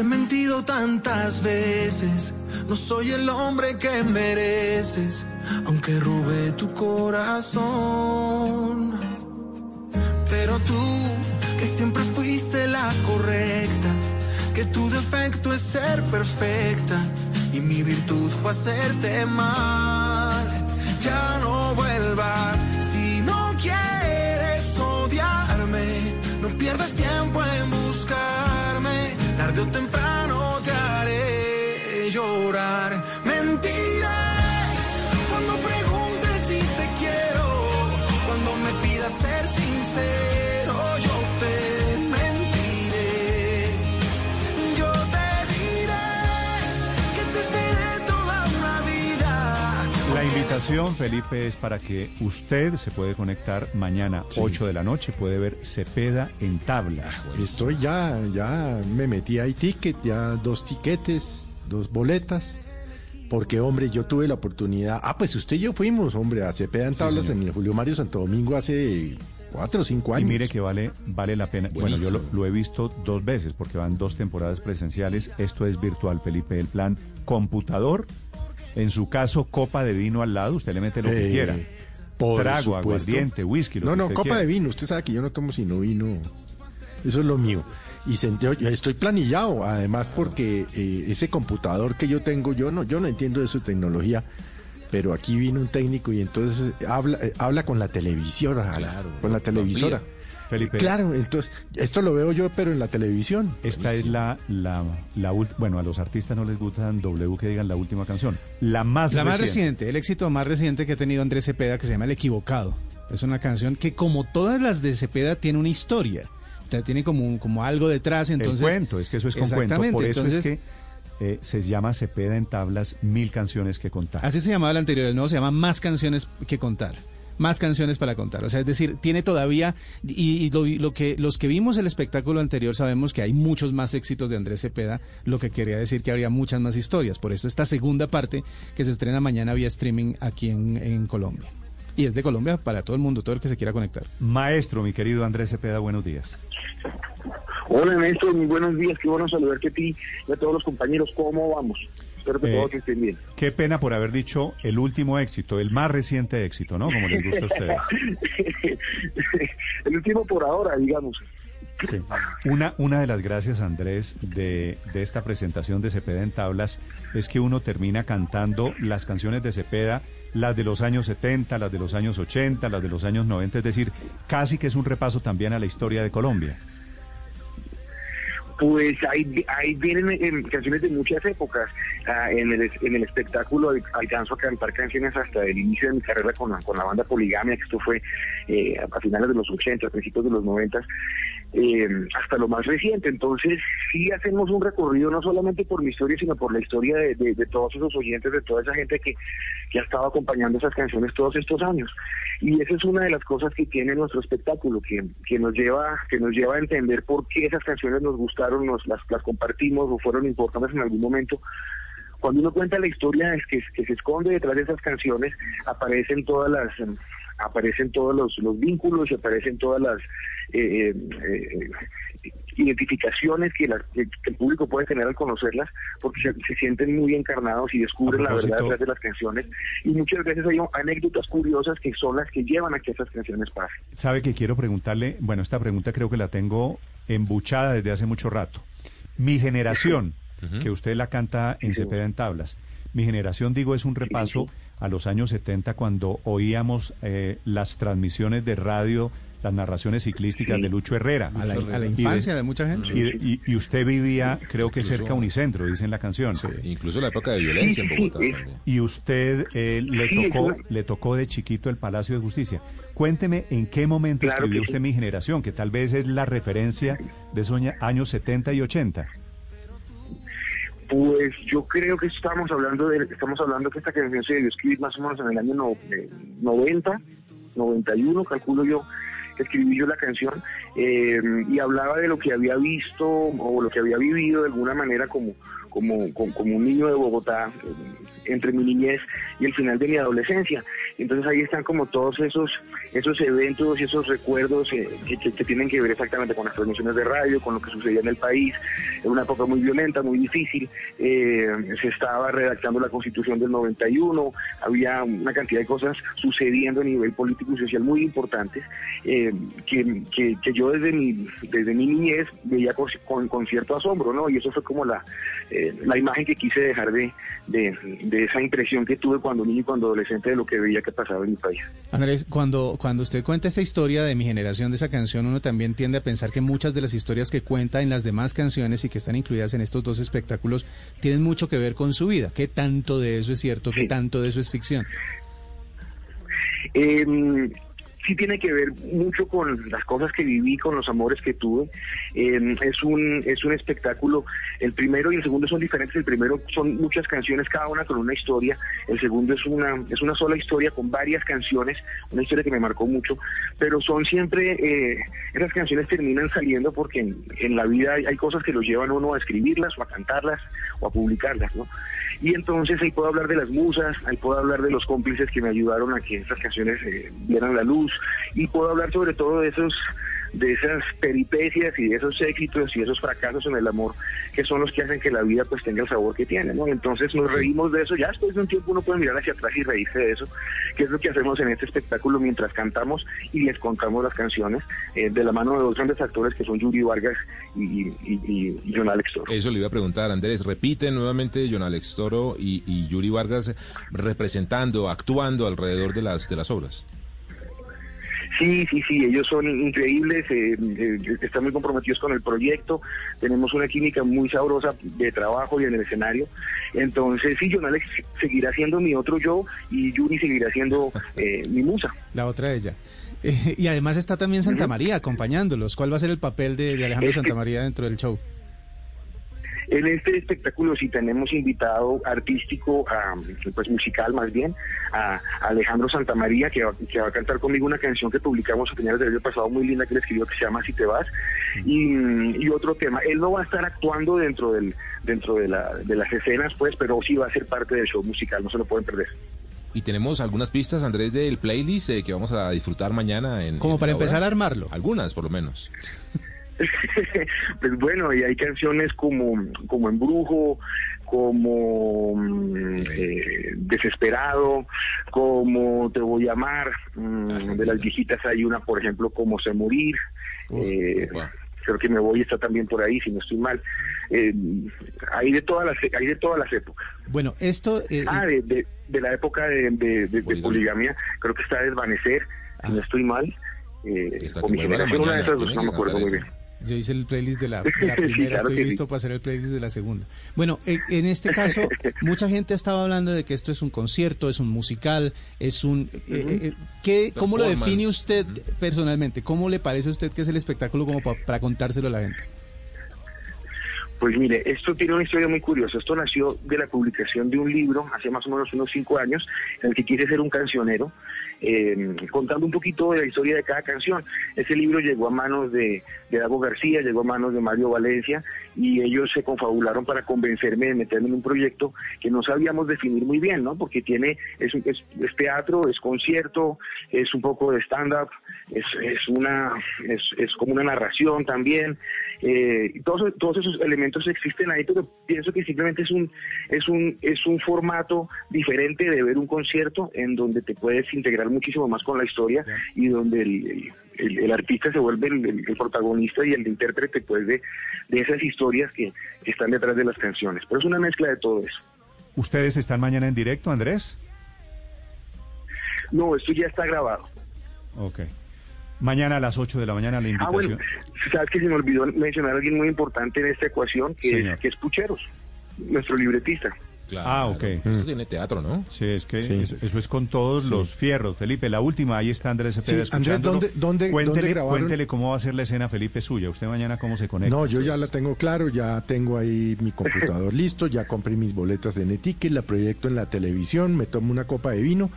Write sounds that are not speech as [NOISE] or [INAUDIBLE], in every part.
He mentido tantas veces, no soy el hombre que mereces, aunque robé tu corazón. Pero tú, que siempre fuiste la correcta, que tu defecto es ser perfecta y mi virtud fue hacerte mal. Ya llorar. Mentiré cuando preguntes si te quiero, cuando me pidas ser sincero, yo te mentiré. Yo te diré que te esperé toda una vida. La invitación, Felipe, es para que usted se puede conectar mañana, 8 de la noche, puede ver Cepeda en tablas. Estoy ya, ya me metí ahí ticket, ya dos tiquetes, dos boletas. Porque, hombre, yo tuve la oportunidad. Ah, pues usted y yo fuimos, hombre, a Cepeda en tablas en el Julio Mario Santo Domingo hace cuatro o cinco Y años. mire que vale, vale la pena. Bueno, yo lo, lo he visto dos veces porque van dos temporadas presenciales. Esto es virtual, Felipe. El plan computador, en su caso, copa de vino al lado. Usted le mete lo que Eh, quiera. por Trago, aguardiente, whisky. lo No, que no, usted copa quiera. de vino. Usted sabe que yo no tomo sino vino. Eso es lo mío. Y yo estoy planillado, además, porque eh, ese computador que yo tengo, yo no, yo no entiendo de su tecnología, pero aquí vino un técnico y entonces eh, habla, eh, habla con la televisora, con la televisora. Felipe. Claro, entonces, esto lo veo yo, pero en la televisión. Esta es la, la, la ult- bueno, a los artistas no les gustan W que digan la última canción. La más La más reciente, el éxito más reciente que ha tenido Andrés Cepeda, que se llama El Equivocado. Es una canción que, como todas las de Cepeda, tiene una historia. Tiene como, un- como algo detrás. Entonces, el cuento, es que eso es con cuento. Por eso entonces, es que eh, se llama Cepeda en tablas, mil canciones que contar. Así se llamaba el anterior, el nuevo se llama Más canciones que contar. Más canciones para contar. O sea, es decir, tiene todavía, y, y lo, lo que los que vimos el espectáculo anterior sabemos que hay muchos más éxitos de Andrés Cepeda, lo que quería decir que habría muchas más historias. Por eso esta segunda parte que se estrena mañana vía streaming aquí en, en Colombia. Y es de Colombia para todo el mundo, todo el que se quiera conectar. Maestro, mi querido Andrés Cepeda, buenos días. Hola Néstor, muy buenos días, qué bueno saludarte a ti y a todos los compañeros. ¿Cómo vamos? Espero que Eh, todos estén bien. Qué pena por haber dicho el último éxito, el más reciente éxito, ¿no? Como les gusta a ustedes. [LAUGHS] El último por ahora, digamos. Sí. Una, una de las gracias, Andrés, de, de esta presentación de Cepeda en tablas es que uno termina cantando las canciones de Cepeda, las de los años 70, las de los años 80, las de los años 90, es decir, casi que es un repaso también a la historia de Colombia. Pues ahí, ahí vienen canciones de muchas épocas. Ah, en, el, en el espectáculo al- alcanzo a cantar canciones hasta el inicio de mi carrera con, la- con la banda Poligamia, que esto fue eh, a finales de los 80, a principios de los 90, eh, hasta lo más reciente. Entonces, sí hacemos un recorrido no solamente por mi historia, sino por la historia de, de- de todos esos oyentes, de toda esa gente que, que ha estado acompañando esas canciones todos estos años. Y esa es una de las cosas que tiene nuestro espectáculo, que, que nos lleva que nos lleva a entender por qué esas canciones nos gustaron, nos las, compartimos o fueron importantes en algún momento. Cuando uno cuenta la historia es que, se esconde detrás de esas canciones, aparecen todas las em, aparecen todos los, los vínculos y aparecen todas las eh, eh, eh, identificaciones que, las- que el público puede tener al conocerlas, porque se, se sienten muy encarnados y descubren la verdad detrás de las canciones. Y muchas veces hay anécdotas curiosas que son las que llevan a que esas canciones pasen. Sabe que quiero preguntarle, bueno, esta pregunta creo que la tengo embuchada desde hace mucho rato. Mi generación, [LAUGHS] que usted la canta en Cepeda en tablas, mi generación, digo, es un repaso a los años 70 cuando oíamos eh, las transmisiones de radio las narraciones ciclísticas de Lucho Herrera. A la, a la Y infancia de mucha gente. Y, y- y usted vivía, creo que cerca a Unicentro, dice en la canción. Incluso la época de violencia en Bogotá también. Y usted eh, le Sí, tocó le tocó de chiquito el Palacio de Justicia. Cuénteme en qué momento Claro escribió sí. usted Mi Generación, que tal vez es la referencia de esos años 70 y 80. Pues yo creo que estamos hablando de estamos hablando que esta canción se debió escribir más o menos en el año no- eh, 90, 91, calculo yo, escribí yo la canción eh, y hablaba de lo que había visto o lo que había vivido de alguna manera como como, como, como un niño de Bogotá eh, entre mi niñez y el final de mi adolescencia. Entonces ahí están como todos esos esos eventos y esos recuerdos eh, que, que- tienen que ver exactamente con las transmisiones de radio, con lo que sucedía en el país, en una época muy violenta, muy difícil. Eh, se estaba redactando la constitución del 91, había una cantidad de cosas sucediendo a nivel político y social muy importantes eh, que, que- que yo desde mi, desde mi niñez veía con, con- con cierto asombro, ¿no? Y eso fue como la, eh, la imagen que quise dejar de, de, de esa impresión que tuve cuando niño y cuando adolescente de lo que veía que pasaba en mi país. Andrés, cuando, cuando usted cuenta esta historia de mi generación, de esa canción, uno también tiende a pensar que muchas de las historias que cuenta en las demás canciones y que están incluidas en estos dos espectáculos tienen mucho que ver con su vida. ¿Qué tanto de eso es cierto? ¿Qué tanto de eso es ficción? Eh, sí tiene que ver mucho con las cosas que viví, con los amores que tuve. Eh, es un es un espectáculo. El primero y el segundo son diferentes. El primero son muchas canciones, cada una con una historia. El segundo es una es una sola historia con varias canciones, una historia que me marcó mucho. Pero son siempre eh, esas canciones terminan saliendo porque en, en la vida hay, cosas que los llevan uno a escribirlas o a cantarlas o a publicarlas, ¿no? Y entonces ahí puedo hablar de las musas, ahí puedo hablar de los cómplices que me ayudaron a que esas canciones eh, vieran la luz y puedo hablar sobre todo de esos de esas peripecias y de esos éxitos y esos fracasos en el amor que son los que hacen que la vida pues tenga el sabor que tiene, ¿no? Entonces nos reímos de eso, ya después de un tiempo uno puede mirar hacia atrás y reírse de eso, que es lo que hacemos en este espectáculo mientras cantamos y les contamos las canciones eh, de la mano de dos grandes actores que son Yuri Vargas y, y, y- y John Alex Toro. Eso le iba a preguntar, Andrés. Repite nuevamente John Alex Toro y, y Yuri Vargas representando, actuando alrededor de las, de las obras. Sí, sí, sí, ellos son increíbles, eh, eh, están muy comprometidos con el proyecto, tenemos una química muy sabrosa de trabajo y en el escenario. Entonces, sí, John Alex seguirá siendo mi otro yo y Yuri seguirá siendo eh, [LAUGHS] mi musa. La otra de ella. Eh, y además está también Santa María acompañándolos. ¿Cuál va a ser el papel de, de Alejandro Santa María dentro del show? En este espectáculo sí tenemos invitado artístico, a, pues musical más bien, a Alejandro Santamaría, que va, que va a cantar conmigo una canción que publicamos a finales del año pasado muy linda que le escribió que se llama Si te vas, y, y otro tema. Él no va a estar actuando dentro del dentro de, la, de las escenas, pues, pero sí va a ser parte del show musical, no se lo pueden perder. Y tenemos algunas pistas, Andrés, del playlist eh, que vamos a disfrutar mañana. En, Como en para empezar a armarlo. Algunas, por lo menos. [LAUGHS] pues bueno, y hay canciones como, como Embrujo, como mm, eh, Desesperado, como Te voy a amar, mm, de las viejitas hay una, por ejemplo, como Sé morir, eh, creo que Me voy está también por ahí, si no estoy mal. Eh, hay de todas las hay de todas las épocas. Bueno, esto... eh, Ah, de, de, de la época de, de- poligamia, creo que está Desvanecer, si no estoy mal. Eh, o mi generación, una de esas dos, no me acuerdo muy bien. Yo hice el playlist de la, [LAUGHS] de la Sí, primera, claro estoy listo sí. para hacer el playlist de la segunda. Bueno, eh, en este [LAUGHS] caso, mucha gente ha estado hablando de que esto es un concierto, es un musical, es un... eh, eh, ¿qué, ¿Cómo lo define usted personalmente? ¿Cómo le parece a usted que es el espectáculo como pa- para contárselo a la gente? Pues mire, esto tiene una historia muy curiosa. Esto nació de la publicación de un libro hace más o menos unos cinco años, en el que quise ser un cancionero, eh, contando un poquito de la historia de cada canción. Ese libro llegó a manos de, de Dago García, llegó a manos de Mario Valencia, y ellos se confabularon para convencerme de meterme en un proyecto que no sabíamos definir muy bien, ¿no? Porque tiene, es, es, es teatro, es concierto, es un poco de stand-up, es, es una, es, es como una narración también. Eh, todos, todos esos elementos existen ahí, pero pienso que simplemente es un, es un, es un formato diferente de ver un concierto en donde te puedes integrar muchísimo más con la historia y donde el, el- el artista se vuelve el, el- el protagonista y el intérprete pues de, de esas historias que, que están detrás de las canciones. Pero es una mezcla de todo eso. ¿Ustedes están mañana en directo, Andrés? No, esto ya está grabado. Ok. Mañana a las 8 de la mañana la Ah, invitación. bueno, sabes que se me olvidó mencionar a alguien muy importante en esta ecuación, que, Señor. es, que es Pucheros, nuestro libretista. Claro. Ah, ok. Esto tiene teatro, ¿no? Sí, es que Sí. Eso, eso es con todos los fierros. Felipe, la última, ahí está Andrés Cepeda Sí, Andrés. ¿dónde- dónde- cuéntele, dónde grabaron? cuéntele cómo va a ser la escena, Felipe, suya. Usted mañana cómo se conecta. No, yo ya la tengo claro, ya tengo ahí mi computador [LAUGHS] listo, ya compré mis boletas en Etiquet, la proyecto en la televisión, me tomo una copa de vino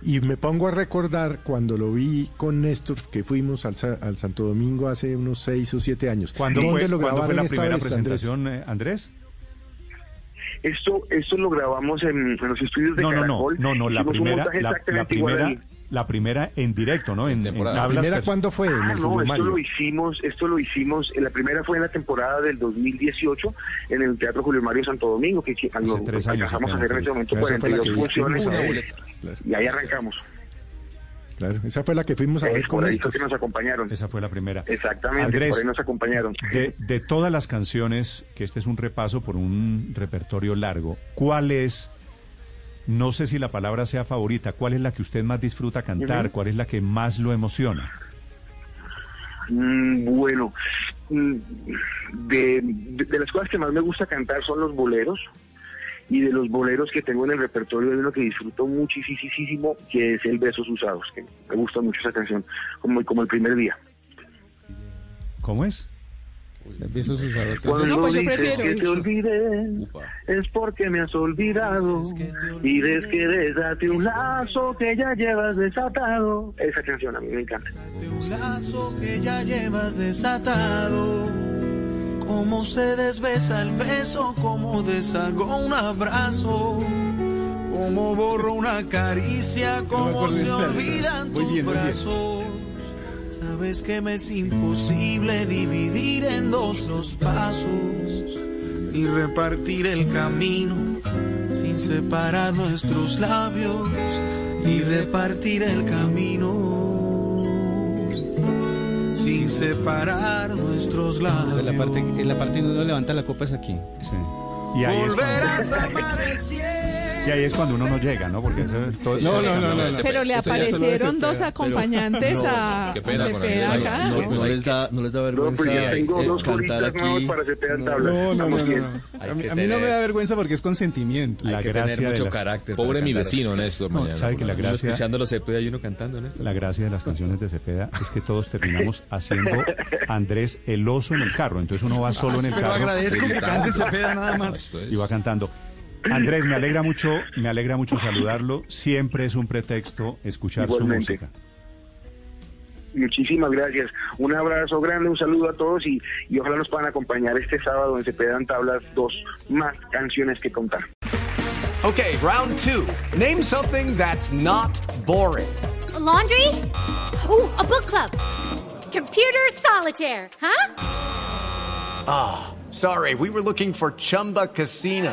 y me pongo a recordar cuando lo vi con Néstor, que fuimos al, Sa- al Santo Domingo hace unos seis o siete años. ¿Cuándo ¿Dónde fue, lo cuándo fue la primera vez, Andrés? presentación, eh, Andrés? Esto, esto lo grabamos en, en los estudios de No, no, no, Caracol. no, no, la primera, montaje la, la exactamente igual primera, ahí. la primera en directo, ¿no? En, en temporada. ¿La primera cuándo fue? en Ah, el no, esto lo hicimos, esto lo hicimos, eh, la primera fue en la temporada del 2018 en el Teatro Julio Mario Santo Domingo, que alcanzamos a hacer en ese momento Esa fue la 42 que funciones y ahí arrancamos. Claro, esa fue la que fuimos a Eh, ver con que nos acompañaron. Esa fue la primera. Exactamente, Andrés, por ahí nos acompañaron. De, de todas las canciones, que este es un repaso por un repertorio largo, ¿cuál es, no sé si la palabra sea favorita, cuál es la que usted más disfruta cantar, cuál es la que más lo emociona? Mm, bueno, mm, de, de- de las cosas que más me gusta cantar son los boleros. Y de los boleros que tengo en el repertorio hay uno que disfruto muchísimo, que es el Besos Usados, que me gusta mucho esa canción, como, como el primer día. ¿Cómo es? Besos usados. Cuando No, pues yo prefiero que te eso. olvidé, Upa. es porque me has olvidado. Y des que desate un lazo que ya llevas desatado. Esa canción a mí me encanta. un lazo que ya llevas desatado. Cómo se desbesa el beso, cómo deshago un abrazo. Cómo borro una caricia, cómo se olvidan tus bien. brazos. Sabes que me es imposible dividir en dos los pasos y repartir el camino sin separar nuestros labios y repartir el camino sin separar nuestros labios. En la parte, en la parte donde uno levanta la copa es aquí. Sí. Y ahí, es Volverás cuando, a amanecer. Y ahí es cuando uno no llega, ¿no? Porque eso es todo- No, no, no, no. Pero le aparecieron dos acompañantes a qué pena con Cepeda Andrés. acá. No, no les da, no les da No, vergüenza pues tengo eh, dos cantar aquí. No, no, no, A mí, que a mí no me da vergüenza porque es consentimiento. La Hay que gracia tener de mucho las- carácter. Pobre mi vecino, Néstor. No, mañana, sabe que la gracia, escuchando los Cepeda y uno cantando en esto. la gracia de las canciones de Cepeda es que todos terminamos [LAUGHS] haciendo Andrés el oso en el carro. Entonces uno va solo en el Pero carro agradezco que cante Cepeda nada más. y va cantando. Andrés, me alegra mucho, me alegra mucho saludarlo. Siempre es un pretexto escuchar Igualmente. su música. Muchísimas gracias. Un abrazo grande, un saludo a todos y, y ojalá nos puedan acompañar este sábado en Cepeda en Tablas dos más canciones que contar. Okay, round two. Name something that's not boring. laundry? Ooh, a book club. Computer solitaire, huh? Ah, sorry, we were looking for Chumba Casino.